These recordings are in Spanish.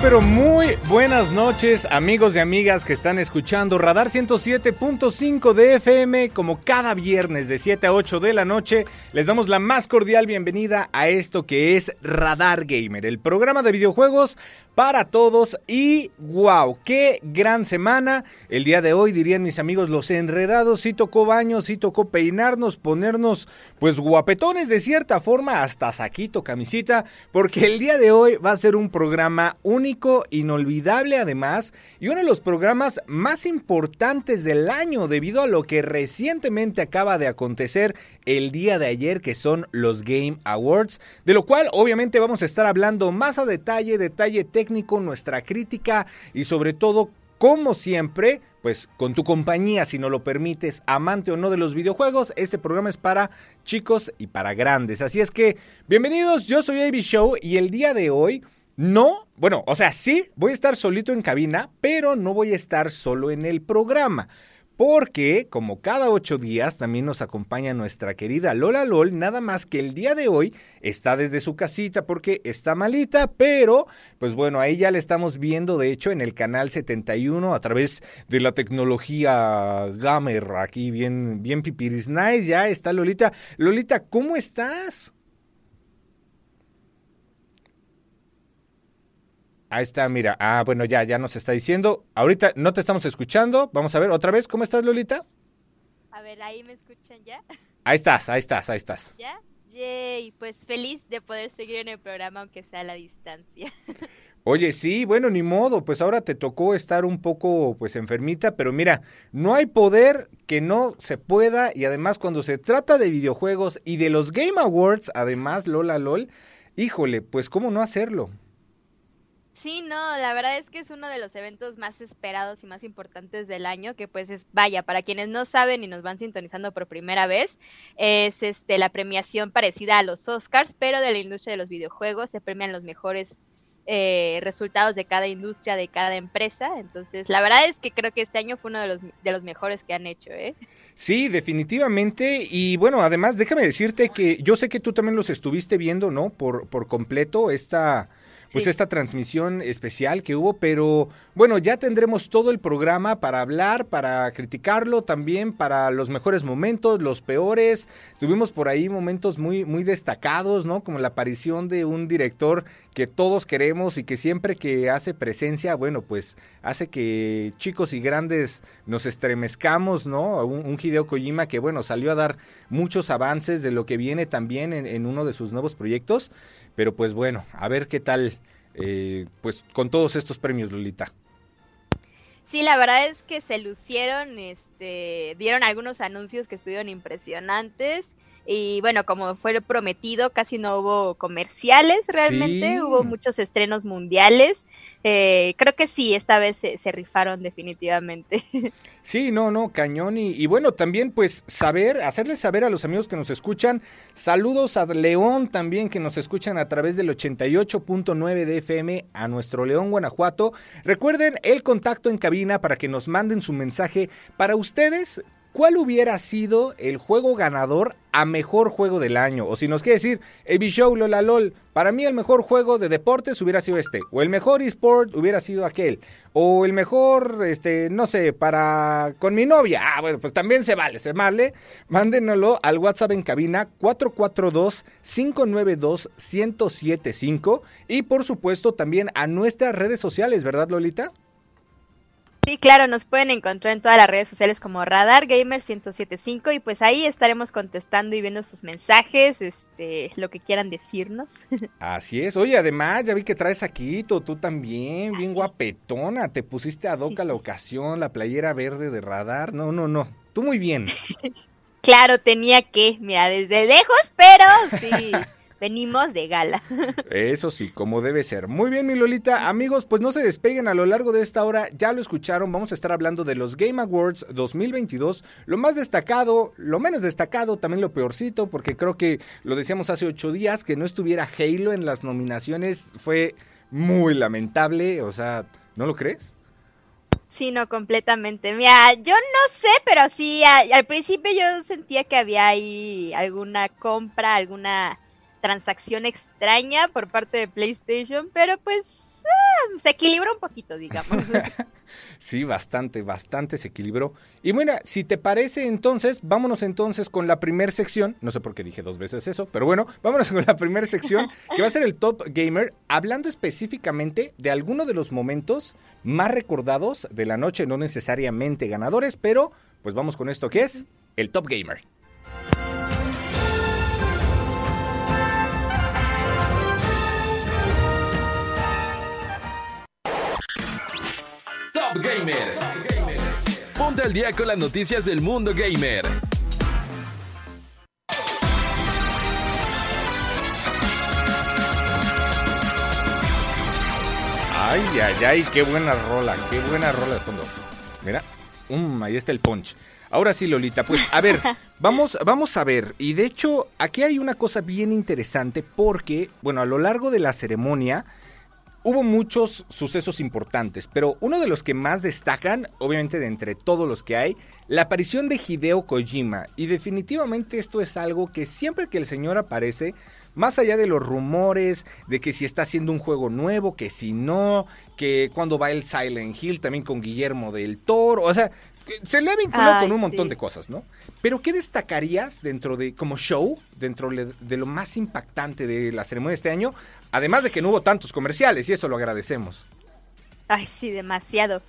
Pero muy buenas noches amigos y amigas que están escuchando Radar 107.5 de FM como cada viernes de 7 a 8 de la noche. Les damos la más cordial bienvenida a esto que es Radar Gamer, el programa de videojuegos para todos y wow, qué gran semana. El día de hoy dirían mis amigos los enredados, sí tocó baños, sí tocó peinarnos, ponernos pues guapetones de cierta forma, hasta saquito, camisita, porque el día de hoy va a ser un programa único, inolvidable además, y uno de los programas más importantes del año debido a lo que recientemente acaba de acontecer el día de ayer, que son los Game Awards, de lo cual obviamente vamos a estar hablando más a detalle, detalle técnico, nuestra crítica y sobre todo como siempre, pues con tu compañía, si no lo permites, amante o no de los videojuegos, este programa es para chicos y para grandes. Así es que, bienvenidos, yo soy AB Show y el día de hoy no, bueno, o sea, sí, voy a estar solito en cabina, pero no voy a estar solo en el programa. Porque, como cada ocho días, también nos acompaña nuestra querida Lola LOL, nada más que el día de hoy está desde su casita porque está malita, pero, pues bueno, ahí ya la estamos viendo, de hecho, en el canal 71 a través de la tecnología gamer, aquí bien, bien pipiris nice, ya está Lolita. Lolita, ¿cómo estás? Ahí está, mira. Ah, bueno, ya, ya nos está diciendo. Ahorita no te estamos escuchando. Vamos a ver otra vez. ¿Cómo estás, Lolita? A ver, ahí me escuchan ya. Ahí estás, ahí estás, ahí estás. ¿Ya? Yay, pues feliz de poder seguir en el programa aunque sea a la distancia. Oye, sí, bueno, ni modo, pues ahora te tocó estar un poco pues enfermita, pero mira, no hay poder que no se pueda y además cuando se trata de videojuegos y de los Game Awards, además Lola LOL, híjole, pues cómo no hacerlo. Sí, no, la verdad es que es uno de los eventos más esperados y más importantes del año, que pues es, vaya, para quienes no saben y nos van sintonizando por primera vez, es este la premiación parecida a los Oscars, pero de la industria de los videojuegos, se premian los mejores eh, resultados de cada industria, de cada empresa. Entonces, la verdad es que creo que este año fue uno de los, de los mejores que han hecho. ¿eh? Sí, definitivamente. Y bueno, además, déjame decirte que yo sé que tú también los estuviste viendo, ¿no? Por, por completo, esta pues sí. esta transmisión especial que hubo, pero bueno, ya tendremos todo el programa para hablar, para criticarlo también, para los mejores momentos, los peores. Tuvimos por ahí momentos muy, muy destacados, ¿no? Como la aparición de un director que todos queremos y que siempre que hace presencia, bueno, pues hace que chicos y grandes nos estremezcamos, ¿no? Un, un Hideo Kojima que, bueno, salió a dar muchos avances de lo que viene también en, en uno de sus nuevos proyectos. Pero pues bueno, a ver qué tal, eh, pues con todos estos premios, Lolita. Sí, la verdad es que se lucieron, este, dieron algunos anuncios que estuvieron impresionantes. Y bueno, como fue prometido, casi no hubo comerciales realmente, sí. hubo muchos estrenos mundiales. Eh, creo que sí, esta vez se, se, rifaron definitivamente. Sí, no, no, cañón. Y, y, bueno, también pues saber, hacerles saber a los amigos que nos escuchan, saludos a León también que nos escuchan a través del 88.9 de FM a nuestro León, Guanajuato. Recuerden el contacto en cabina para que nos manden su mensaje para ustedes. ¿Cuál hubiera sido el juego ganador a mejor juego del año? O si nos quiere decir, AB Show, Lola LOL, para mí el mejor juego de deportes hubiera sido este. O el mejor eSport hubiera sido aquel. O el mejor, este, no sé, para con mi novia. Ah, bueno, pues también se vale, se vale. Mándenlo al WhatsApp en cabina 442-592-1075. Y por supuesto también a nuestras redes sociales, ¿verdad, Lolita? Sí, claro, nos pueden encontrar en todas las redes sociales como Radar Gamer 1075 y pues ahí estaremos contestando y viendo sus mensajes, este, lo que quieran decirnos. Así es. Oye, además ya vi que traes aquí, tú, también, bien guapetona, te pusiste a doca la ocasión, la playera verde de Radar. No, no, no. Tú muy bien. claro, tenía que, mira, desde lejos, pero sí. Venimos de gala. Eso sí, como debe ser. Muy bien, mi Lolita. Amigos, pues no se despeguen a lo largo de esta hora. Ya lo escucharon, vamos a estar hablando de los Game Awards 2022. Lo más destacado, lo menos destacado, también lo peorcito, porque creo que lo decíamos hace ocho días, que no estuviera Halo en las nominaciones fue muy lamentable. O sea, ¿no lo crees? Sí, no, completamente. Mira, yo no sé, pero sí, al principio yo sentía que había ahí alguna compra, alguna transacción extraña por parte de PlayStation, pero pues ah, se equilibró un poquito, digamos. sí, bastante, bastante se equilibró. Y bueno, si te parece entonces, vámonos entonces con la primera sección. No sé por qué dije dos veces eso, pero bueno, vámonos con la primera sección, que va a ser el Top Gamer, hablando específicamente de alguno de los momentos más recordados de la noche, no necesariamente ganadores, pero pues vamos con esto que es el Top Gamer. Gamer. Ponte al día con las noticias del mundo gamer. Ay, ay, ay, qué buena rola, qué buena rola de fondo. Mira, um, ahí está el punch. Ahora sí, Lolita, pues a ver, vamos, vamos a ver. Y de hecho, aquí hay una cosa bien interesante porque, bueno, a lo largo de la ceremonia Hubo muchos sucesos importantes, pero uno de los que más destacan, obviamente de entre todos los que hay, la aparición de Hideo Kojima. Y definitivamente esto es algo que siempre que el señor aparece, más allá de los rumores de que si está haciendo un juego nuevo, que si no, que cuando va el Silent Hill también con Guillermo del Toro, o sea, se le ha vinculado con un montón de cosas, ¿no? Pero ¿qué destacarías dentro de, como show, dentro de lo más impactante de la ceremonia de este año? Además de que no hubo tantos comerciales y eso lo agradecemos. Ay, sí, demasiado.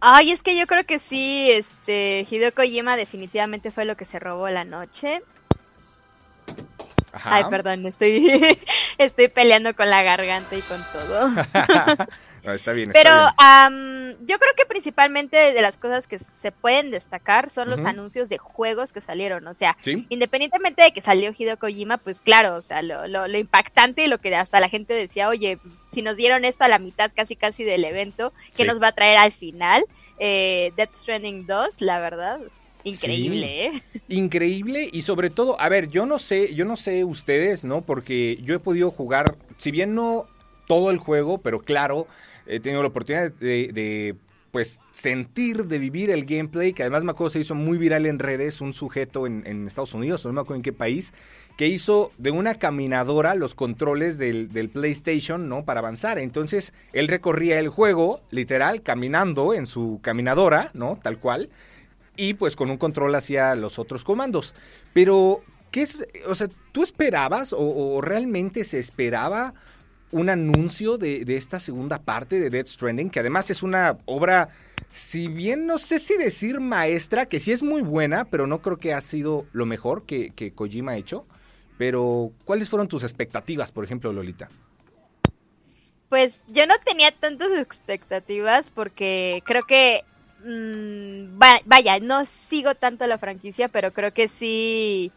Ay, es que yo creo que sí, este, Hideo Kojima definitivamente fue lo que se robó la noche. Ay, perdón, estoy, estoy peleando con la garganta y con todo. está bien. Pero yo creo que principalmente de las cosas que se pueden destacar son los anuncios de juegos que salieron. O sea, independientemente de que salió Hideo Kojima, pues claro, o sea, lo, lo, impactante y lo que hasta la gente decía, oye, pues, si nos dieron esto a la mitad casi casi del evento, ¿qué nos va a traer al final? Eh, Death Stranding 2, la verdad. Increíble, ¿eh? Increíble y sobre todo, a ver, yo no sé, yo no sé ustedes, ¿no? Porque yo he podido jugar, si bien no todo el juego, pero claro, he tenido la oportunidad de, pues sentir, de vivir el gameplay, que además me acuerdo se hizo muy viral en redes, un sujeto en, en Estados Unidos, no me acuerdo en qué país, que hizo de una caminadora los controles del, del, PlayStation, ¿no? Para avanzar. Entonces, él recorría el juego, literal, caminando en su caminadora, ¿no? Tal cual y pues con un control hacia los otros comandos. Pero, ¿qué es? O sea, ¿tú esperabas o, realmente se esperaba un anuncio de, esta segunda parte de Dead Stranding? Que además es una obra, si bien no sé si decir maestra, que sí es muy buena, pero no creo que ha sido lo mejor que, que Kojima ha hecho. Pero, ¿cuáles fueron tus expectativas, por ejemplo, Lolita? Pues yo no tenía tantas expectativas porque creo que Mm, vaya, no sigo tanto la franquicia, pero creo que sí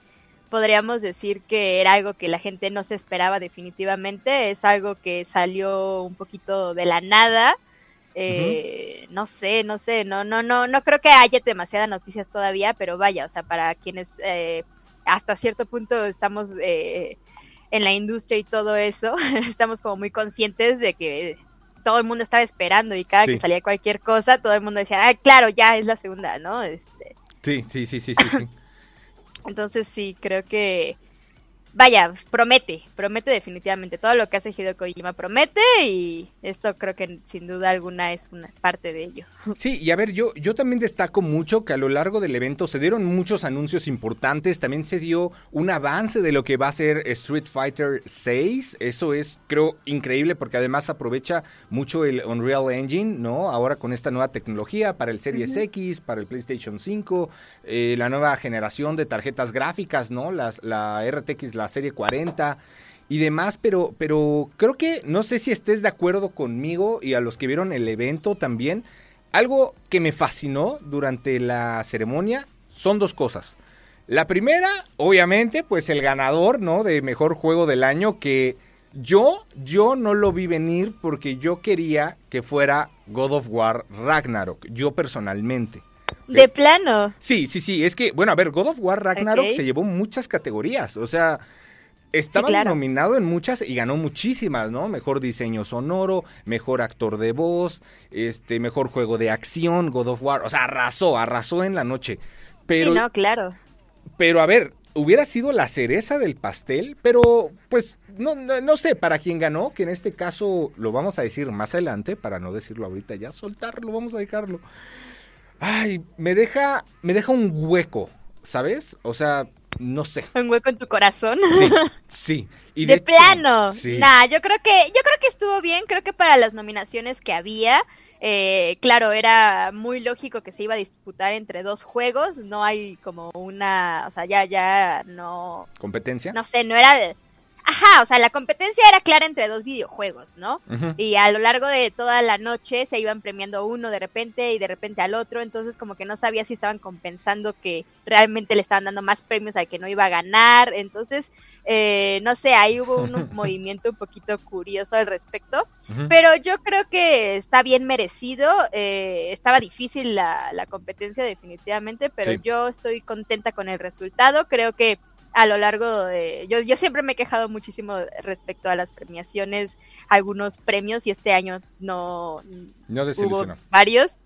podríamos decir que era algo que la gente no se esperaba definitivamente, es algo que salió un poquito de la nada. Eh, no sé, no sé, no, no, no, no creo que haya demasiadas noticias todavía, pero vaya, o sea, para quienes eh, hasta cierto punto estamos eh, en la industria y todo eso, estamos como muy conscientes de que todo el mundo estaba esperando y cada que salía cualquier cosa, todo el mundo decía, ah, claro, ya es la segunda, ¿no? Este... Sí, sí, sí, sí, sí, Entonces sí, creo que vaya, promete, promete definitivamente. Todo lo que hace Hideo Kojima promete y esto creo que sin duda alguna es una parte de ello. Sí, y a ver, yo, yo también destaco mucho que a lo largo del evento se dieron muchos anuncios importantes, también se dio un avance de lo que va a ser Street Fighter 6, eso es creo increíble porque además aprovecha mucho el Unreal Engine, ¿no? Ahora con esta nueva tecnología para el Series X, para el PlayStation 5, eh, la nueva generación de tarjetas gráficas, ¿no? Las, la RTX, la serie 40 y demás, pero, pero creo que no sé si estés de acuerdo conmigo y a los que vieron el evento también. Algo que me fascinó durante la ceremonia son dos cosas. La primera, obviamente, pues el ganador, ¿no? De mejor juego del año que yo, yo no lo vi venir porque yo quería que fuera God of War Ragnarok, yo personalmente. De plano. Sí, sí, sí. Es que, bueno, a ver, God of War Ragnarok se llevó muchas categorías. O sea, estaba nominado en muchas y ganó muchísimas, ¿no? Mejor diseño sonoro, mejor actor de voz, este, mejor juego de acción, God of War. O sea, arrasó, arrasó en la noche. Pero, sí, no, claro. Pero a ver, hubiera sido la cereza del pastel, pero pues no, no, no, sé para quién ganó, que en este caso lo vamos a decir más adelante, para no decirlo ahorita, ya soltarlo, vamos a dejarlo ay, me deja, me deja un hueco, ¿sabes? O sea, no sé. Un hueco en tu corazón. Sí, sí. Y de, plano. Sí. Nah, yo creo que, yo creo que estuvo bien. Creo que para las nominaciones que había, eh, claro, era muy lógico que se iba a disputar entre dos juegos. No hay como una, o sea, ya, ya no. ¿Competencia? No sé, no era de Ajá, o sea, la competencia era clara entre dos videojuegos, ¿no? Y a lo largo de toda la noche se iban premiando uno de repente y de repente al otro, entonces como que no sabía si estaban compensando que realmente le estaban dando más premios al que no iba a ganar, entonces, eh, no sé, ahí hubo un movimiento un poquito curioso al respecto, pero yo creo que está bien merecido, eh, estaba difícil la, la, competencia definitivamente, pero yo estoy contenta con el resultado, creo que a lo largo de... Yo, yo siempre me he quejado muchísimo respecto a las premiaciones, algunos premios, y este año no, no hubo varios.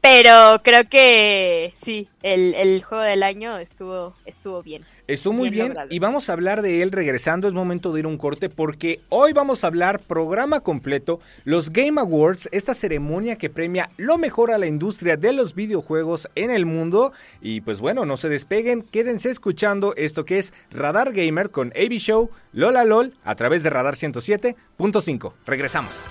Pero creo que sí, el, el juego del año estuvo, estuvo bien. Estuvo muy bien, y vamos a hablar de él regresando. Es momento de ir a un corte porque hoy vamos a hablar programa completo, los Game Awards, esta ceremonia que premia lo mejor a la industria de los videojuegos en el mundo. Y pues bueno, no se despeguen, quédense escuchando esto que es Radar Gamer con AB Show, Lola LOL, a través de Radar 107.5. Regresamos.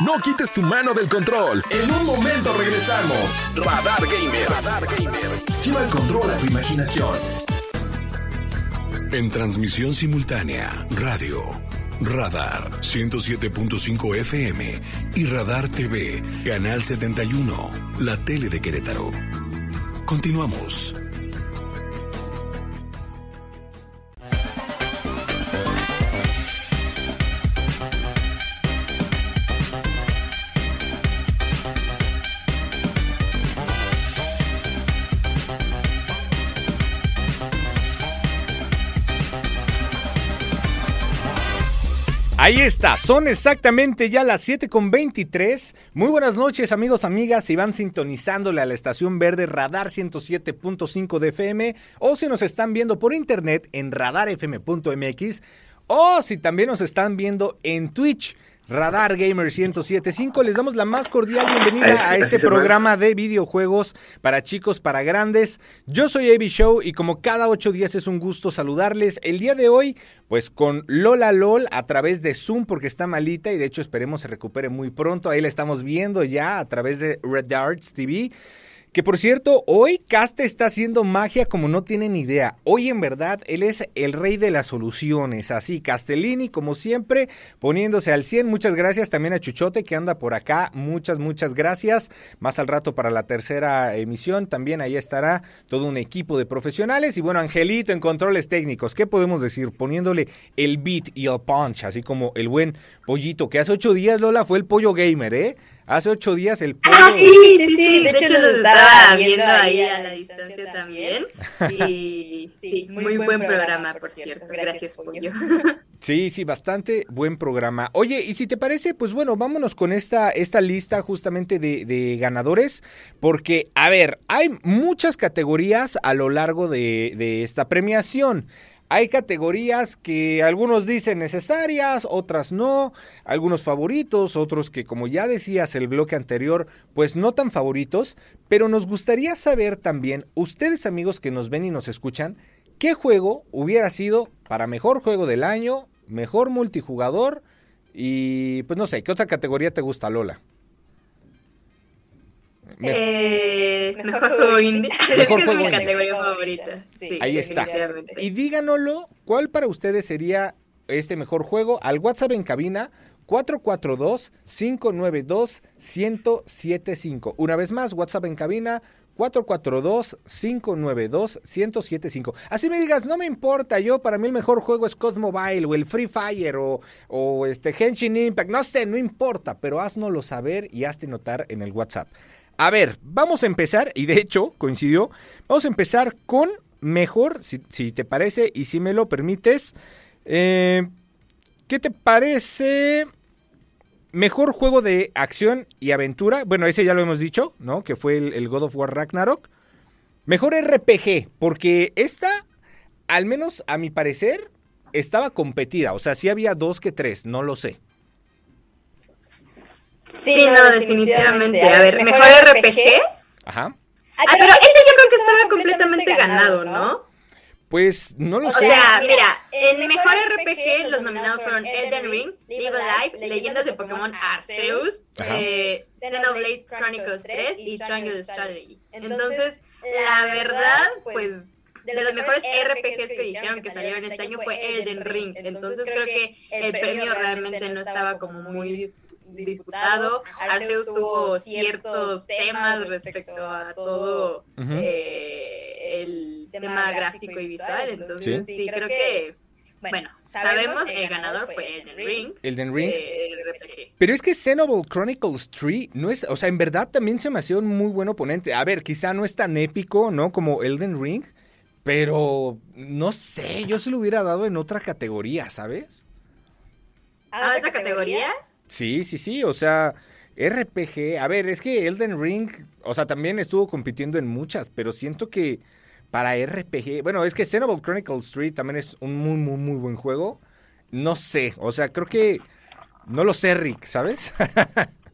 No quites tu mano del control. En un momento regresamos. Radar Gamer. Radar Gamer. Lleva el control a tu imaginación. En transmisión simultánea, radio, Radar 107.5 FM y Radar TV, Canal 71, la tele de Querétaro. Continuamos. Ahí está, son exactamente ya las 7 con 23. Muy buenas noches amigos, amigas, si van sintonizándole a la estación verde Radar 107.5 de FM o si nos están viendo por internet en radarfm.mx o si también nos están viendo en Twitch Radar Gamer 1075. Les damos la más cordial bienvenida a este programa de videojuegos para chicos, para grandes. Yo soy Avi Show y como cada ocho días es un gusto saludarles. El día de hoy, pues con Lola LOL a través de Zoom porque está malita y de hecho esperemos se recupere muy pronto. Ahí la estamos viendo ya a través de Red Darts TV. Que por cierto, hoy Caste está haciendo magia como no tienen idea. Hoy en verdad él es el rey de las soluciones. Así, Castellini, como siempre, poniéndose al 100. Muchas gracias también a Chuchote que anda por acá. Muchas, muchas gracias. Más al rato para la tercera emisión. También ahí estará todo un equipo de profesionales. Y bueno, Angelito en controles técnicos. ¿Qué podemos decir? Poniéndole el beat y el punch, así como el buen pollito que hace ocho días, Lola, fue el pollo gamer, ¿eh? Hace ocho días el Ah, sí, sí, sí. De, hecho, los estaba viendo ahí a la distancia también. Y sí, muy buen programa, por cierto. Gracias, Pollo. Sí, sí, bastante buen programa. Oye, y si te parece, pues bueno, vámonos con esta, esta lista justamente de, de ganadores, porque, a ver, hay muchas categorías a lo largo de, de esta premiación. Hay categorías que algunos dicen necesarias, otras no, algunos favoritos, otros que como ya decías el bloque anterior, pues no tan favoritos, pero nos gustaría saber también, ustedes amigos que nos ven y nos escuchan, ¿qué juego hubiera sido para mejor juego del año, mejor multijugador y pues no sé, ¿qué otra categoría te gusta, Lola? Eh, mejor juego indie. Mejor es juego mi indie. categoría favorita. Sí, Ahí está. Y díganoslo, ¿cuál para ustedes sería este mejor juego? Al WhatsApp en cabina 442-592-1075. Una vez más, WhatsApp en cabina 442-592-1075. Así me digas, no me importa, yo para mí el mejor juego es COD Mobile o el Free Fire o, o este Henshin Impact, no sé, no importa, pero haznoslo saber y hazte notar en el WhatsApp. A ver, vamos a empezar, y de hecho coincidió, vamos a empezar con mejor, si, te parece y si me lo permites, eh, ¿qué te parece? Mejor juego de acción y aventura. Bueno, ese ya lo hemos dicho, ¿no? Que fue el, el God of War Ragnarok. Mejor RPG, porque esta, al menos a mi parecer, estaba competida. O sea, sí había dos que tres, no lo sé. Sí, no, definitivamente. A ver, mejor RPG. Ajá. Ah, pero ese yo creo que estaba completamente ganado, ¿no? Pues no lo O sé. sea, mira, en mejor RPG los nominados fueron Elden Ring, Live Alive, Leyendas de Pokémon Arceus, eh, Xenoblade Chronicles 3 y Triangle Strategy. Entonces, la verdad, pues de los mejores RPGs que dijeron que salieron este año fue Elden Ring. Entonces creo que el premio realmente no estaba como muy disputado. Arceus tuvo ciertos temas respecto a todo eh, el tema gráfico y visual. Entonces Sí. sí, creo que, bueno, sabemos el ganador fue Elden Ring. Elden Ring. eh, RPG. Pero es que Xenoblade Chronicles 3 no es, o sea, en verdad también se me hacía un muy buen oponente. A ver, quizá no es tan épico, ¿no? Como Elden Ring, pero no sé, yo se lo hubiera dado en otra categoría, ¿sabes? ¿A otra categoría? Sí, sí, sí, o sea, RPG, a ver, es que Elden Ring, o sea, también estuvo compitiendo en muchas, pero siento que para RPG, bueno, es que Xenoblade Chronicles 3 también es un muy, muy, muy buen juego. No sé, o sea, creo que no lo sé, Rick, ¿sabes?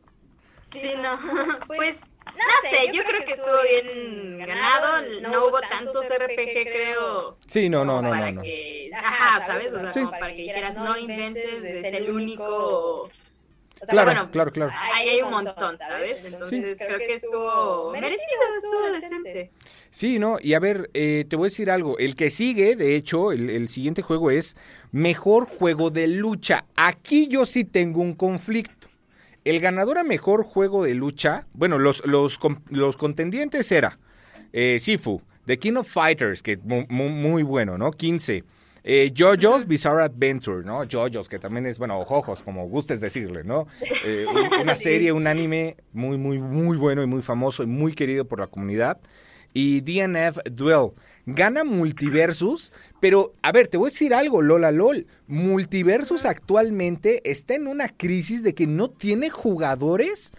Sí, no. Pues, no sé, yo creo que estuvo bien ganado. No hubo tantos RPG, creo. sí, no, no, no, para no, no. que- Ajá, ¿sabes? O sea, Sí. como para que dijeras, no inventes de ser el único. O sea, Claro, bueno, claro, claro. Ahí hay un montón, ¿sabes? Entonces creo que estuvo merecido, estuvo decente. Sí, no, y a ver, eh, te voy a decir algo. El que sigue, de hecho, el, el siguiente juego es Mejor Juego de Lucha. Aquí yo sí tengo un conflicto. El ganador a Mejor Juego de Lucha, bueno, los, los, los contendientes era eh, Sifu, The King of Fighters, que mu- mu- muy, bueno, ¿no? 15. Eh, JoJo's Bizarre Adventure, ¿no? JoJo's, que también es, bueno, ojos, como gustes decirle, ¿no? Eh, un- una serie, un anime muy, muy, muy bueno y muy famoso y muy querido por la comunidad. Y DNF Duel. Gana Multiversus, pero a ver, te voy a decir algo, Lola LOL. Multiversus actualmente está en una crisis de que no tiene jugadores,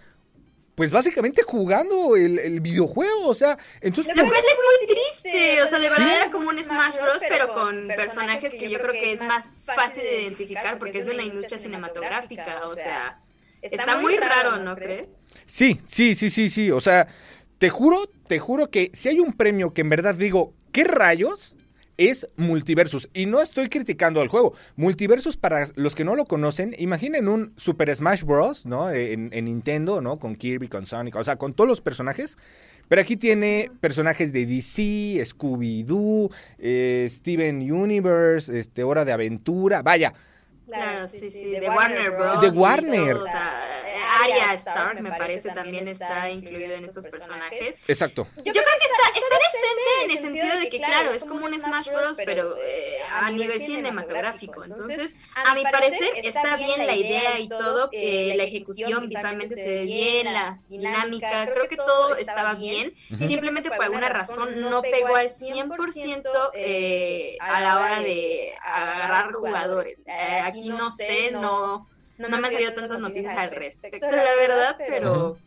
pues básicamente jugando el, el videojuego, o sea, entonces... Lo ¿por cual es muy triste, o sea, de Sí. verdad era como un Smash Bros, pero con personajes que yo creo que es más fácil de identificar porque es de una industria cinematográfica, o sea, está muy raro, ¿no crees? Sí, sí, sí, sí, sí. O sea, te juro, te juro que si hay un premio que en verdad digo, ¿qué rayos? Es Multiversus. Y no estoy criticando al juego. Multiversus, para los que no lo conocen, imaginen un Super Smash Bros., ¿no? En, en Nintendo, ¿no? Con Kirby, con Sonic, o sea, con todos los personajes. Pero aquí tiene personajes de DC, Scooby-Doo, eh, Steven Universe, este, Hora de Aventura. Vaya, Claro, sí, sí, de Warner Bros. De Warner. todo, o sea, Arya Stark, me parece, también está incluido en estos personajes. Exacto. Yo creo que está, está decente en el sentido de que, claro, es como un Smash Bros., pero eh, a nivel cinematográfico. Entonces, a mi parecer, está bien la idea y todo, que la ejecución visualmente se ve bien, la dinámica, creo que todo estaba bien. Simplemente por alguna razón no pegó al 100% eh, a la hora de agarrar jugadores. Eh, aquí no sé, no, no me han salido tantas noticias al respecto, la verdad, pero...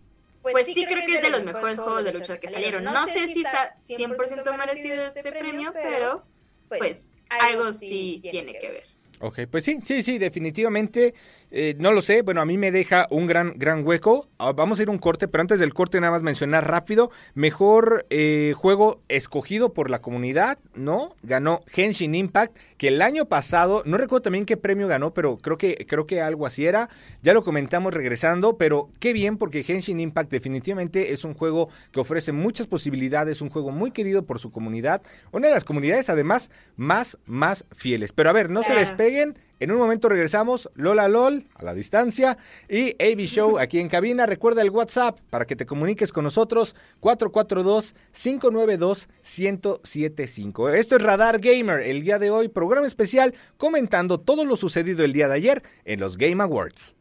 Pues sí, creo que es de los mejores juegos de lucha que salieron. No sé si está 100% merecido este premio, pero pues algo sí tiene que ver. Ok, pues sí, sí, sí, definitivamente. Eh, no lo sé, bueno, a mí me deja un gran, gran hueco. Ah, vamos a ir un corte, pero antes del corte nada más mencionar rápido. Mejor eh, juego escogido por la comunidad, ¿no? Ganó Henshin Impact, que el año pasado, no recuerdo también qué premio ganó, pero creo que, creo que algo así era. Ya lo comentamos regresando, pero qué bien porque Henshin Impact definitivamente es un juego que ofrece muchas posibilidades, un juego muy querido por su comunidad. Una de las comunidades además más, más fieles. Pero a ver, no se despeguen. En un momento regresamos, Lola LOL a la distancia y AB Show aquí en cabina. Recuerda el WhatsApp para que te comuniques con nosotros 442-592-1075. Esto es Radar Gamer, el día de hoy programa especial comentando todo lo sucedido el día de ayer en los Game Awards.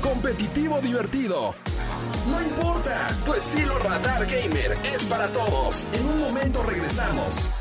Competitivo divertido no importa, tu estilo Radar Gamer es para todos. En un momento regresamos.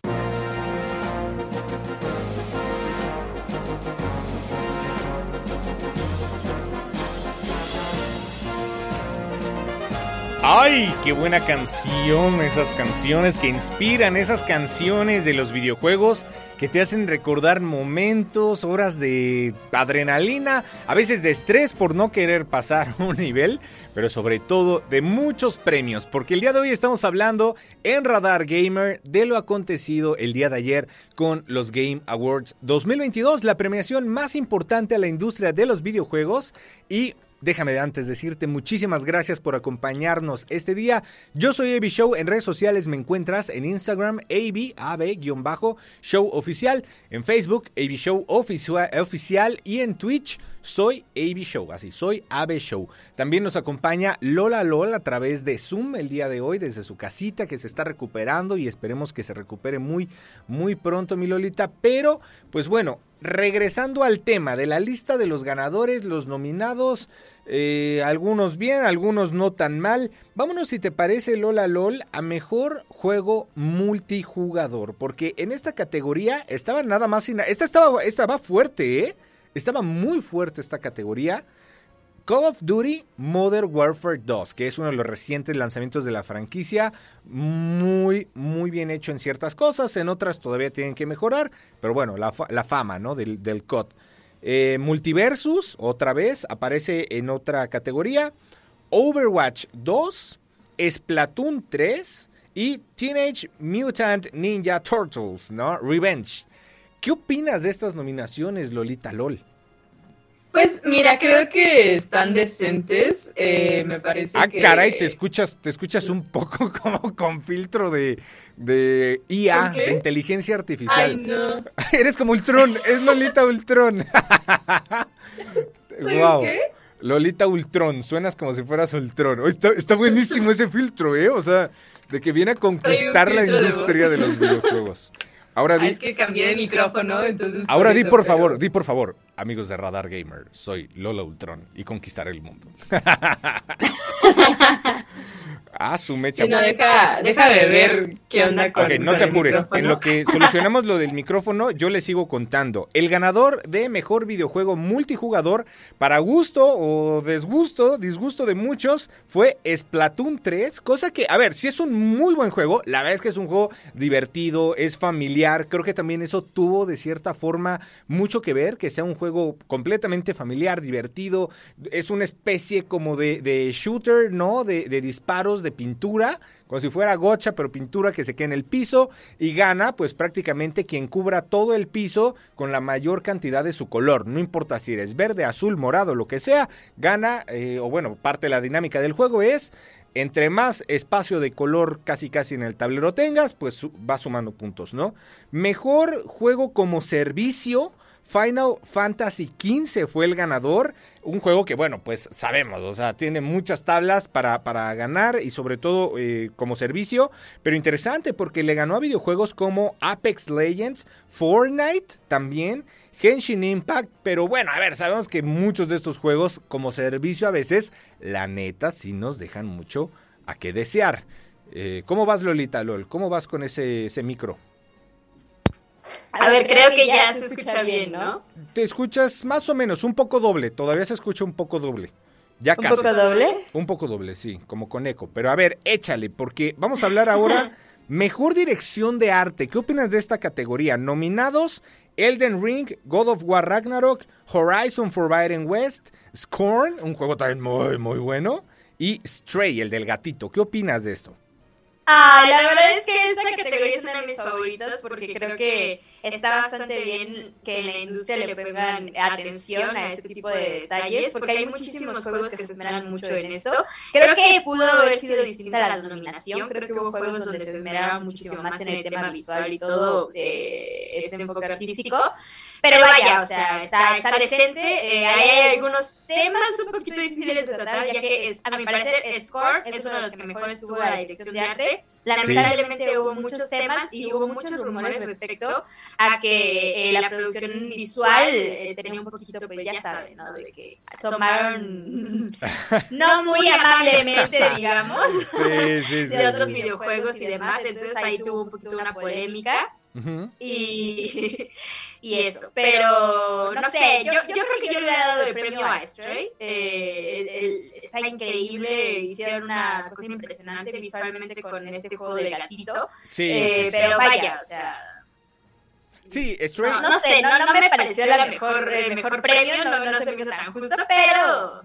¡Ay, qué buena canción! Esas canciones que inspiran, esas canciones de los videojuegos que te hacen recordar momentos, horas de adrenalina, a veces de estrés por no querer pasar un nivel, pero sobre todo de muchos premios, porque el día de hoy estamos hablando en Radar Gamer de lo acontecido el día de ayer con los Game Awards 2022, la premiación más importante a la industria de los videojuegos y Déjame antes decirte muchísimas gracias por acompañarnos este día. Yo soy AB Show, en redes sociales me encuentras en Instagram AB, AB, Show Oficial, en Facebook AB Show Oficial y en Twitch soy AB Show, así soy AB Show. También nos acompaña Lola LOL a través de Zoom el día de hoy desde su casita que se está recuperando y esperemos que se recupere muy, muy pronto mi Lolita. Pero, pues bueno, regresando al tema de la lista de los ganadores, los nominados, eh, algunos bien, algunos no tan mal. Vámonos, si te parece, Lola LOL, a mejor juego multijugador. Porque en esta categoría estaba nada más. Esta estaba, fuerte, ¿eh? Estaba muy fuerte esta categoría. Call of Duty Modern Warfare 2, que es uno de los recientes lanzamientos de la franquicia, muy, muy bien hecho en ciertas cosas, en otras todavía tienen que mejorar, pero bueno, la, fama, ¿no? Del, COD. Eh, Multiversus, otra vez, aparece en otra categoría. Overwatch 2, Splatoon 3 y Teenage Mutant Ninja Turtles, ¿no? Revenge. ¿Qué opinas de estas nominaciones, Lolita LOL? Pues mira, creo que están decentes. Eh, me parece ah, que. Caray, te escuchas, te escuchas un poco como con filtro de, de IA, de inteligencia artificial. Ay, no. Eres como Ultron, es Lolita Ultron. wow. Qué? Lolita Ultron, suenas como si fueras Ultron. Está, está buenísimo ese filtro, ¿eh? O sea, de que viene a conquistar la industria de, de los videojuegos. Ahora di, es que cambié de micrófono, entonces. Ahora di por favor, di por favor, amigos de Radar Gamer, soy Lola Ultron y conquistaré el mundo. Ah, su mecha. Sí, no, deja, deja, de ver qué onda con, Ok, no te apures. En lo que solucionamos lo del micrófono, yo le sigo contando. El ganador de mejor videojuego multijugador, para gusto o desgusto, disgusto de muchos, fue Splatoon 3. Cosa que, a ver, si es un muy buen juego, la verdad es que es un juego divertido, es familiar. Creo que también eso tuvo de cierta forma mucho que ver, que sea un juego completamente familiar, divertido. Es una especie como de, de shooter, ¿no? De, de disparos, de pintura, como si fuera gocha, pero pintura que se queda en el piso y gana pues prácticamente quien cubra todo el piso con la mayor cantidad de su color. No importa si eres verde, azul, morado, lo que sea, gana, eh, o bueno, parte de la dinámica del juego es entre más espacio de color casi casi en el tablero tengas, pues va sumando puntos, ¿no? Mejor juego como servicio. Final Fantasy XV fue el ganador. Un juego que, bueno, pues sabemos, o sea, tiene muchas tablas para, para ganar y sobre todo eh, como servicio. Pero interesante porque le ganó a videojuegos como Apex Legends, Fortnite también. Genshin Impact, pero bueno, a ver, sabemos que muchos de estos juegos como servicio a veces, la neta, sí nos dejan mucho a qué desear. Eh, ¿Cómo vas, Lolita, LOL? ¿Cómo vas con ese, ese micro? A ver, creo que ya se escucha bien, ¿no? Te escuchas más o menos, un poco doble, todavía se escucha un poco doble. Ya ¿Un casi. poco doble? Un poco doble, sí, como con eco. Pero a ver, échale, porque vamos a hablar ahora mejor dirección de arte. ¿Qué opinas de esta categoría? Nominados Elden Ring, God of War Ragnarok, Horizon Forbidden West, Scorn, un juego también muy, muy bueno, y Stray, el del gatito. ¿Qué opinas de esto? Ah, la verdad es que esta categoría es una de mis favoritas porque creo que está bastante bien que la industria le pongan atención a este tipo de detalles porque hay muchísimos juegos que se esmeran mucho en esto. Creo que pudo haber sido distinta la nominación, creo que hubo juegos donde se esmeraron muchísimo más en el tema visual y todo eh, este enfoque artístico. Pero vaya, o sea, está, está decente. Eh, hay algunos temas un poquito difíciles de tratar, ya que es, a mi parecer Score es uno de los que mejor estuvo a la dirección de arte. Lamentablemente hubo muchos temas y hubo muchos rumores respecto a que eh, la producción visual eh, tenía un poquito, pues ya saben, ¿no? De que tomaron no muy amablemente, digamos, Sí, sí, sí, de otros sí. videojuegos y demás. Entonces ahí tuvo un poquito una polémica. Ujú. Y, y eso, pero no sé, yo, yo creo que yo le hubiera dado el premio a Stray. Eh, el- el- está increíble, hicieron una cosa impresionante visualmente con este juego del gatito. Sí, Eh, sí, sí. pero vaya, o sea, Sí, Stray. no, no sé, no, no me pareció la mejor, el mejor premio, no, no se me hizo tan justo, pero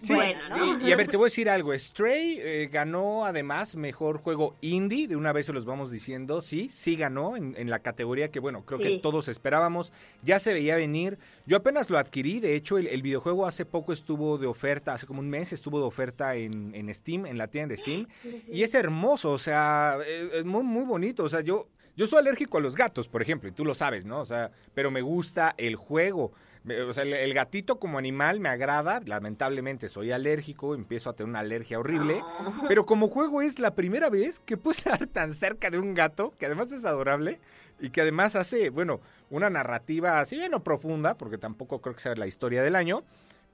Sí, bueno, ¿no? y, y a ver, te voy a decir algo. Stray eh, ganó además mejor juego indie. De una vez se los vamos diciendo. Sí, sí ganó en, en la categoría que, bueno, creo que todos esperábamos. Ya se veía venir. Yo apenas lo adquirí. De hecho, el, el videojuego hace poco estuvo de oferta, hace como un mes estuvo de oferta en, en Steam, en la tienda de Steam. Y es hermoso, o sea, eh, es muy, muy bonito. O sea, yo, yo soy alérgico a los gatos, por ejemplo, y tú lo sabes, ¿no? O sea, pero me gusta el juego. Me- O sea, el, el gatito como animal me agrada. Lamentablemente soy alérgico, empiezo a tener una alergia horrible. Pero como juego es la primera vez que puedo estar tan cerca de un gato, que además es adorable y que además hace, bueno, una narrativa, si bien no profunda, porque tampoco creo que sea la historia del año.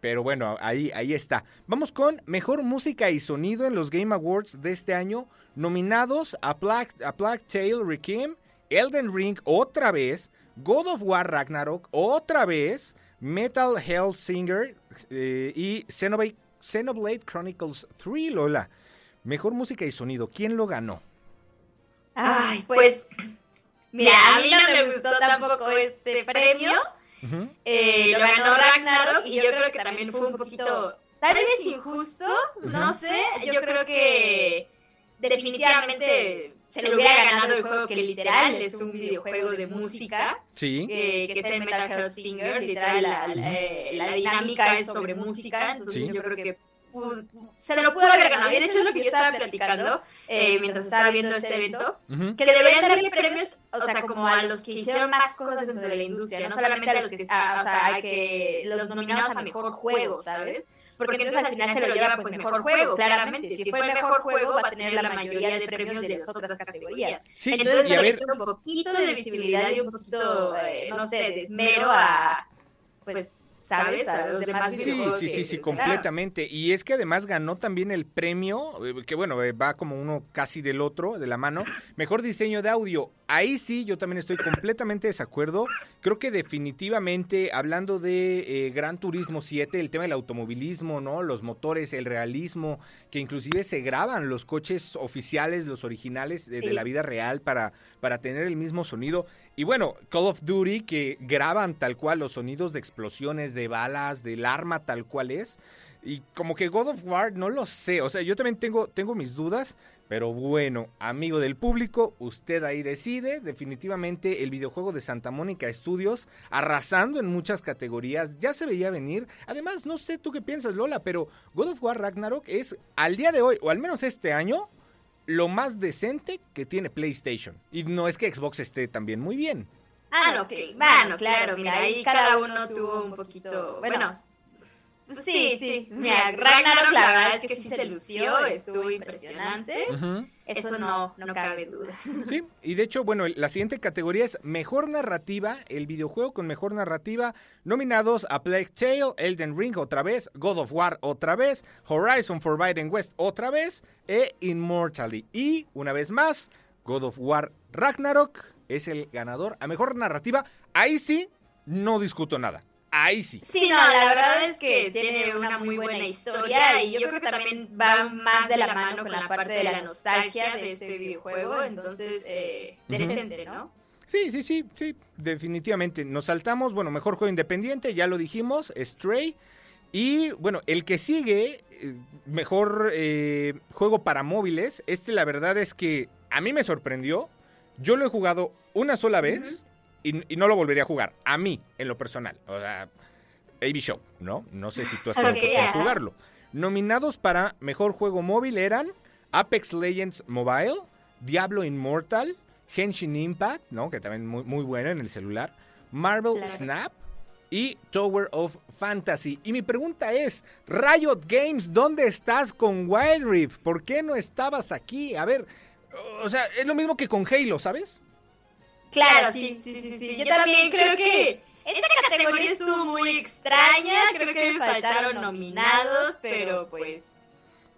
Pero bueno, ahí, ahí está. Vamos con mejor música y sonido en los Game Awards de este año. Nominados a Black, a Black Tail Requiem, Elden Ring otra vez, God of War Ragnarok otra vez, Metal Hellsinger eh, y Xenoblade, Xenoblade Chronicles 3, Lola. Mejor música y sonido. ¿Quién lo ganó? Ay, pues, mira, a mí no me gustó tampoco este premio. Eh, lo ganó Ragnarok y yo creo que también fue un poquito, tal vez injusto, no sé, yo creo que definitivamente se lo hubiera ganado el juego que literal es un videojuego de música, Sí. eh, que es el Metal Health Singer, literal la, la- eh, la dinámica es sobre música, entonces Sí. yo creo que se lo pudo haber ganado, y de hecho es lo que yo estaba platicando eh, mientras estaba viendo este evento, Ujú. que deberían darle premios, o sea, como a los que hicieron más cosas dentro de la industria, no solamente a los que, a- o sea, a que los nominados a mejor juego, ¿sabes? Porque entonces al final se lo lleva pues mejor juego, claramente. Si fue el mejor juego va a tener la mayoría de premios de las otras categorías. Sí, Entonces se ver, un poquito de visibilidad y un poquito, eh, no sé, de esmero a, pues, ¿sabes? A los demás Sí, videojuegos sí, sí, sí, que completamente. Y es que además ganó también el premio, eh, que bueno, eh, va como uno casi del otro, de la mano. Mejor diseño de audio. Ahí sí, yo también estoy completamente de desacuerdo. Creo que definitivamente, hablando de eh, Gran Turismo 7, el tema del automovilismo, ¿no? Los motores, el realismo, que inclusive se graban los coches oficiales, los originales de, de la vida real para, para tener el mismo sonido. Y bueno, Call of Duty, que graban tal cual los sonidos de explosiones, de balas, del arma tal cual es. Y como que God of War, no lo sé. O sea, yo también tengo, tengo mis dudas, Pero bueno, amigo del público, usted ahí decide. Definitivamente el videojuego de Santa Mónica Studios arrasando en muchas categorías. Ya se veía venir. Además, no sé tú qué piensas, Lola, pero God of War Ragnarok es al día de hoy, o al menos este año, lo más decente que tiene PlayStation. Y no es que Xbox esté también muy bien. Ah, no, ok. Bueno, claro, mira, ahí cada uno tuvo un poquito. Bueno, Sí, sí. Mira, Ragnarok la verdad es que sí se lució, estuvo impresionante. Eso no, no cabe duda. Sí, y de hecho, bueno, la siguiente categoría es Mejor Narrativa, el videojuego con Mejor Narrativa, nominados a Plague Tale, Elden Ring otra vez, God of War otra vez, Horizon Forbidden West otra vez, e Immortality. Y, una vez más, God of War Ragnarok es el ganador a Mejor Narrativa. Ahí sí, no discuto nada ahí sí. Sí, no, la verdad es que tiene una muy buena historia y yo creo que también va más de la mano con la parte de la nostalgia de este videojuego, entonces, eh, decente, ¿no? Sí, sí, sí, sí, definitivamente. Nos saltamos, bueno, mejor juego independiente, ya lo dijimos, Stray. Y bueno, el que sigue, eh, mejor eh, juego para móviles, este la verdad es que a mí me sorprendió. Yo lo he jugado una sola vez y, no lo volvería a jugar, a mí, en lo personal. O sea, AB Show, ¿no? No sé si tú has tenido que jugarlo. Nominados para Mejor Juego Móvil eran Apex Legends Mobile, Diablo Immortal, Henshin Impact, ¿no? Que también muy, muy bueno en el celular, Marvel Snap y Tower of Fantasy. Y mi pregunta es, Riot Games, ¿dónde estás con Wild Rift? ¿Por qué no estabas aquí? A ver, o sea, es lo mismo que con Halo, ¿sabes? Claro, sí, sí, sí, sí. Yo también creo que esta categoría estuvo muy extraña. Creo que me faltaron nominados, pero pues.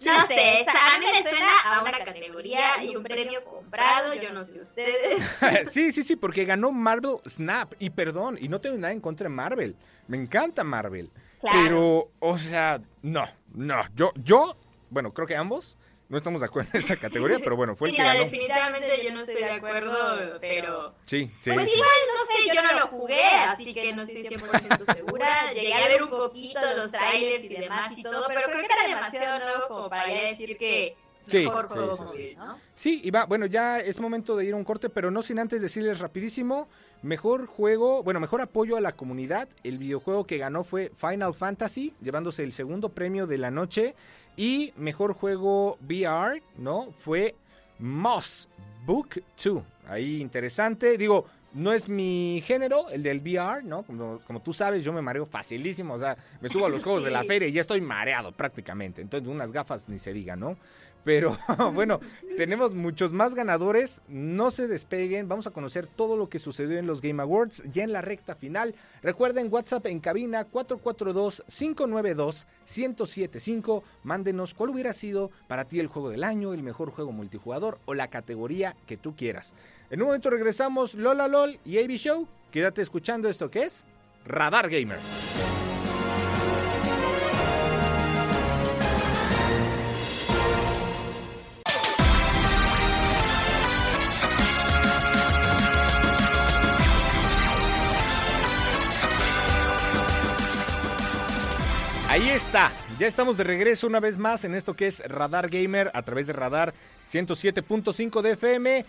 No sé, a mí me suena a una categoría y un premio comprado, yo no sé ustedes. sí, sí, sí, porque ganó Marvel Snap. Y perdón, y no tengo nada en contra de Marvel. Me encanta Marvel. Pero, o sea, no, no. Yo, yo, bueno, creo que ambos no estamos de acuerdo en esa categoría, pero bueno, fue el que ganó. definitivamente yo no estoy de acuerdo, pero... Sí, sí. Pues igual, no sé, yo no lo jugué, así que no estoy 100% segura. Llegué a ver un poquito los trailers y demás y todo, pero creo que era demasiado nuevo como para ya decir que... Sí, mejor juego sí, sí, ¿no? sí, y va, bueno, ya es momento de ir a un corte, pero no sin antes decirles rapidísimo, mejor juego, bueno, mejor apoyo a la comunidad, el videojuego que ganó fue Final Fantasy, llevándose el segundo premio de la noche, y mejor juego VR, ¿no? Fue Moss Book 2. Ahí interesante. Digo, no es mi género, el del VR, ¿no? Como, como, tú sabes, yo me mareo facilísimo. O sea, me subo a los juegos de la feria y ya estoy mareado prácticamente. Entonces, unas gafas ni se diga, ¿no? Pero bueno, tenemos muchos más ganadores. No se despeguen. Vamos a conocer todo lo que sucedió en los Game Awards ya en la recta final. Recuerden WhatsApp en cabina 442-592-1075. Mándenos cuál hubiera sido para ti el juego del año, el mejor juego multijugador o la categoría que tú quieras. En un momento regresamos Lola LOL y AB Show. Quédate escuchando esto que es Radar Gamer. Ahí está, ya estamos de regreso una vez más en esto que es Radar Gamer a través de Radar 107.5 de FM.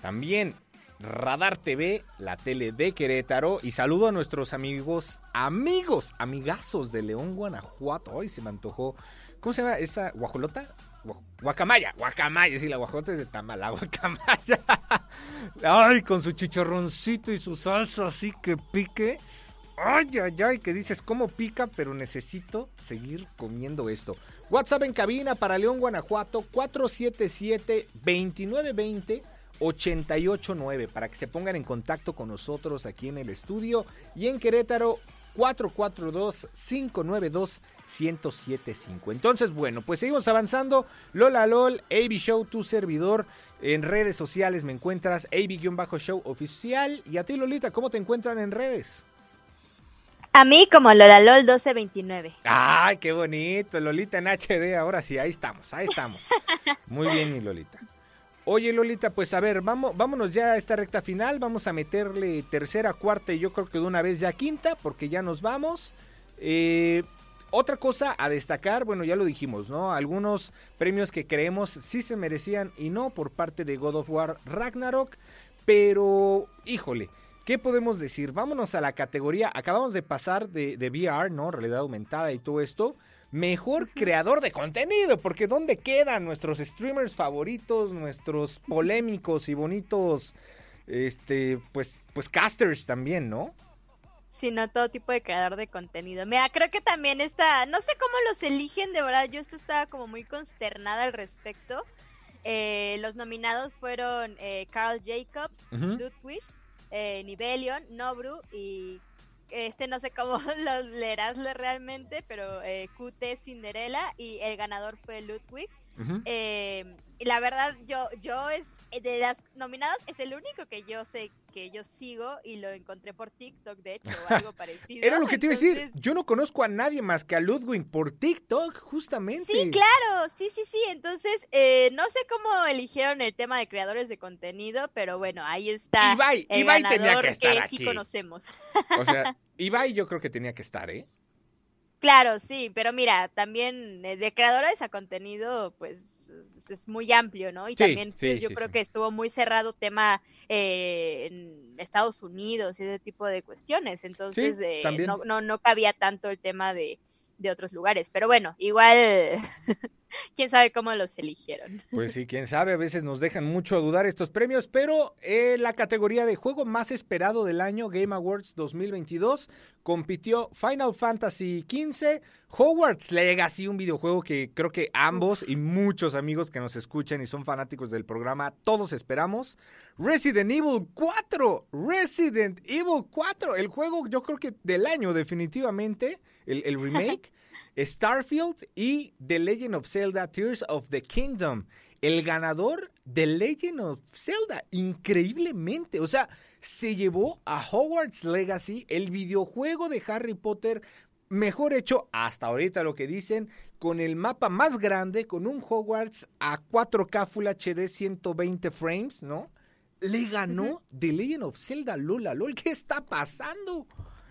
También Radar TV, la tele de Querétaro. Y saludo a nuestros amigos, amigos, amigazos de León, Guanajuato. Hoy se me antojó. ¿Cómo se llama esa guajolota? Guacamaya, guacamaya, sí, la guajolota es de Tamala, guacamaya. Ay, con su chicharroncito y su salsa así que pique. Ay, ay, ay, que dices, ¿cómo pica? Pero necesito seguir comiendo esto. WhatsApp en cabina para León, Guanajuato, 477-2920. 889 para que se pongan en contacto con nosotros aquí en el estudio y en Querétaro 442-592-1075. Entonces, bueno, pues seguimos avanzando. Lola LOL, AB Show, tu servidor. En redes sociales me encuentras AB-Show oficial. Y a ti, Lolita, ¿cómo te encuentran en redes? A mí como LolaLol 1229. Ay, qué bonito, Lolita en HD, ahora sí, ahí estamos, ahí estamos. Muy bien, mi Lolita. Oye, Lolita, pues a ver, vamos, vámonos ya a esta recta final, vamos a meterle tercera, cuarta y yo creo que de una vez ya quinta, porque ya nos vamos. Eh, otra cosa a destacar, bueno, ya lo dijimos, ¿no? Algunos premios que creemos sí se merecían y no por parte de God of War Ragnarok, pero híjole. ¿Qué podemos decir? Vámonos a la categoría. Acabamos de pasar de, de VR, ¿no? Realidad aumentada y todo esto mejor creador de contenido, porque ¿dónde quedan nuestros streamers favoritos, nuestros polémicos y bonitos, este, pues, pues casters también, ¿no? sino todo tipo de creador de contenido. Mira, creo que también está, no sé cómo los eligen, de verdad, yo esto estaba como muy consternada al respecto. Eh, los nominados fueron eh, Carl Jacobs, Ludwig, eh, Nibelion, Nobru y este no sé cómo los leerás realmente, pero eh, QT Cinderella y el ganador fue Ludwig. eh, y la verdad, yo, yo es de las nominadas es el único que yo sé que yo sigo y lo encontré por TikTok, de hecho, o algo parecido. Era lo que te iba a decir. Yo no conozco a nadie más que a Ludwig por TikTok, justamente. Sí, claro, sí, sí, sí. Entonces, eh, no sé cómo eligieron el tema de creadores de contenido, pero bueno, ahí está. Ibai, el Ibai tenía que estar que aquí. sí conocemos. O sea, Ibai yo creo que tenía que estar, ¿eh? Claro, sí, pero mira, también eh, de creadores a contenido, pues es muy amplio, ¿no? Y Sí, también sí, pues, yo sí, creo que estuvo muy cerrado tema eh, en Estados Unidos y ese tipo de cuestiones, entonces eh, no, no, no cabía tanto el tema de, de otros lugares, pero bueno, igual, quién sabe cómo los eligieron. Pues sí, quién sabe, a veces nos dejan mucho a dudar estos premios, pero en la categoría de juego más esperado del año, Game Awards 2022, compitió Final Fantasy XV, Hogwarts Legacy, un videojuego que creo que ambos y muchos amigos que nos escuchan y son fanáticos del programa, todos esperamos. Resident Evil 4, Resident Evil 4, el juego yo creo que del año definitivamente, el, el remake. Starfield y The Legend of Zelda Tears of the Kingdom. El ganador de Legend of Zelda, increíblemente. O sea, se llevó a Hogwarts Legacy, el videojuego de Harry Potter mejor hecho hasta ahorita lo que dicen, con el mapa más grande, con un Hogwarts a 4K Full HD 120 frames, ¿no? Le ganó The Legend of Zelda Lola LOL. ¿Qué está pasando?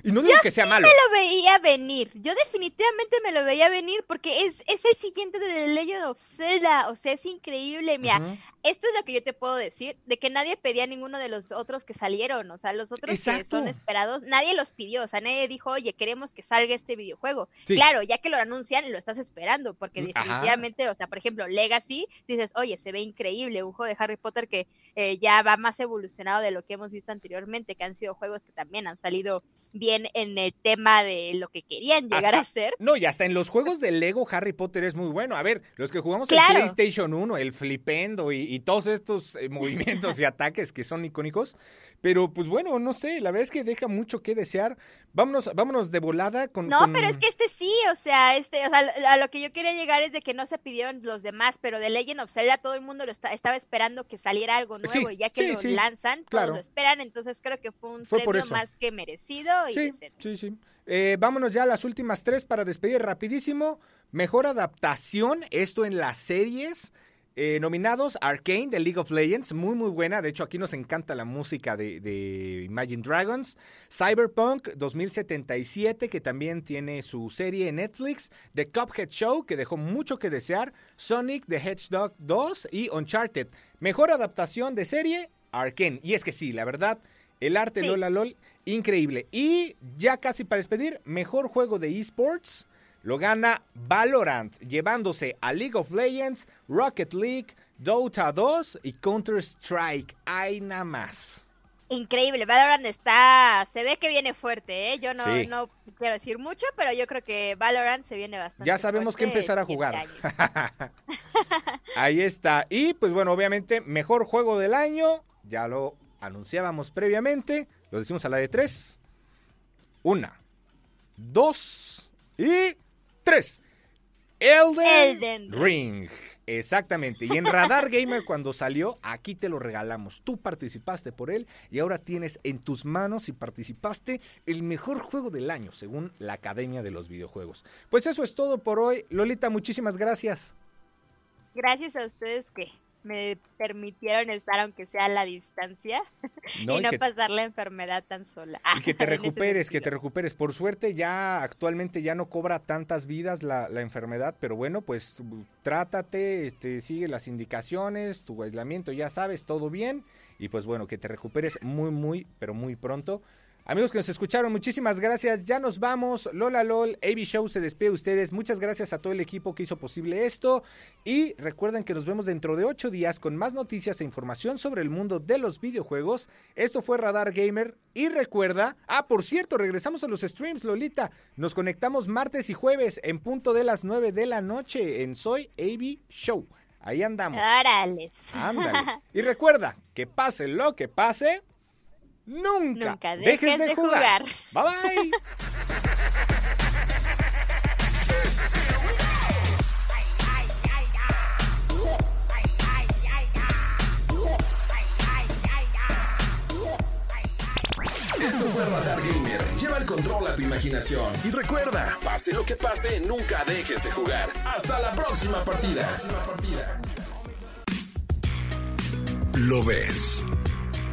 Y no digo que sea malo. me lo veía venir. Yo definitivamente me lo veía venir porque es, es el siguiente de The Legend of Zelda. O sea, es increíble. Mira, esto es lo que yo te puedo decir, de que nadie pedía ninguno de los otros que salieron. O sea, los otros que son esperados, nadie los pidió. O sea, nadie dijo, oye, queremos que salga este videojuego. Sí. Claro, ya que lo anuncian, lo estás esperando. Porque ajá. definitivamente, o sea, por ejemplo, Legacy, dices, oye, se ve increíble. Un juego de Harry Potter que eh, ya va más evolucionado de lo que hemos visto anteriormente, que han sido juegos que también han salido bien en el tema de lo que querían llegar Hasta- a ser. No, y hasta en los juegos de Lego Harry Potter es muy bueno. A ver, los que jugamos Claro. en PlayStation 1, el flipendo y, y todos estos eh, movimientos y ataques que son icónicos. Pero pues bueno, no sé, la verdad es que deja mucho que desear. Vámonos, vámonos de volada con... No, con- pero es que este sí, o sea, este, o sea, a lo que yo quería llegar es de que no se pidieron los demás, pero de Legend of Zelda todo el mundo lo está- estaba esperando que saliera algo Sí, nuevo y ya que sí, lo sí, lanzan, todos claro. lo esperan, entonces creo que fue un Fue premio más que merecido y Sí, sí, sí. Eh, vámonos ya a las últimas tres para despedir rapidísimo. Mejor adaptación, esto en las series. Eh, nominados Arcane de League of Legends, muy muy buena. De hecho, aquí nos encanta la música de, de Imagine Dragons. Cyberpunk 2077, que también tiene su serie en Netflix. The Cuphead Show, que dejó mucho que desear. Sonic the Hedgehog 2 y Uncharted. Mejor adaptación de serie, Arcane. Y es que sí, la verdad, el arte Sí. Lola LOL, increíble. Y ya casi para despedir, mejor juego de esports. Lo gana Valorant, llevándose a League of Legends, Rocket League, Dota 2 y Counter-Strike. Hay nada más. Increíble, Valorant está, se ve que viene fuerte, ¿eh? Yo no, Sí. no quiero decir mucho, pero yo creo que Valorant se viene bastante Ya sabemos que empezar a jugar. Ahí está. Y pues bueno, obviamente, mejor juego del año. Ya lo anunciábamos previamente. Lo decimos a la de tres. Una, dos y tres. Elden, Elden Ring. Exactamente. Y en Radar Gamer cuando salió, aquí te lo regalamos. Tú participaste por él y ahora tienes en tus manos y participaste el mejor juego del año, según la Academia de los Videojuegos. Pues eso es todo por hoy. Lolita, muchísimas gracias. Gracias a ustedes que me permitieron estar aunque sea a la distancia y no pasar la enfermedad tan sola. Y que te recuperes, que te recuperes. Por suerte ya actualmente ya no cobra tantas vidas la, la enfermedad, pero bueno, pues trátate, este, sigue las indicaciones, tu aislamiento, ya sabes, todo bien. Y pues bueno, que te recuperes muy, muy, pero muy pronto. Amigos que nos escucharon, muchísimas gracias. Ya nos vamos. Lola LOL, AB Show se despide de ustedes. Muchas gracias a todo el equipo que hizo posible esto. Y recuerden que nos vemos dentro de ocho días con más noticias e información sobre el mundo de los videojuegos. Esto fue Radar Gamer. Y recuerda, ah, por cierto, regresamos a los streams, Lolita. Nos conectamos martes y jueves en punto de las nueve de la noche en Soy AB Show. Ahí andamos. Ándale. Y recuerda, que pase lo que pase. Nunca, dejes, de, jugar. Bye bye. Esto fue Radar Gamer. Lleva el control a tu imaginación. Y recuerda, pase lo que pase, nunca dejes de jugar. Hasta la próxima partida. Lo ves.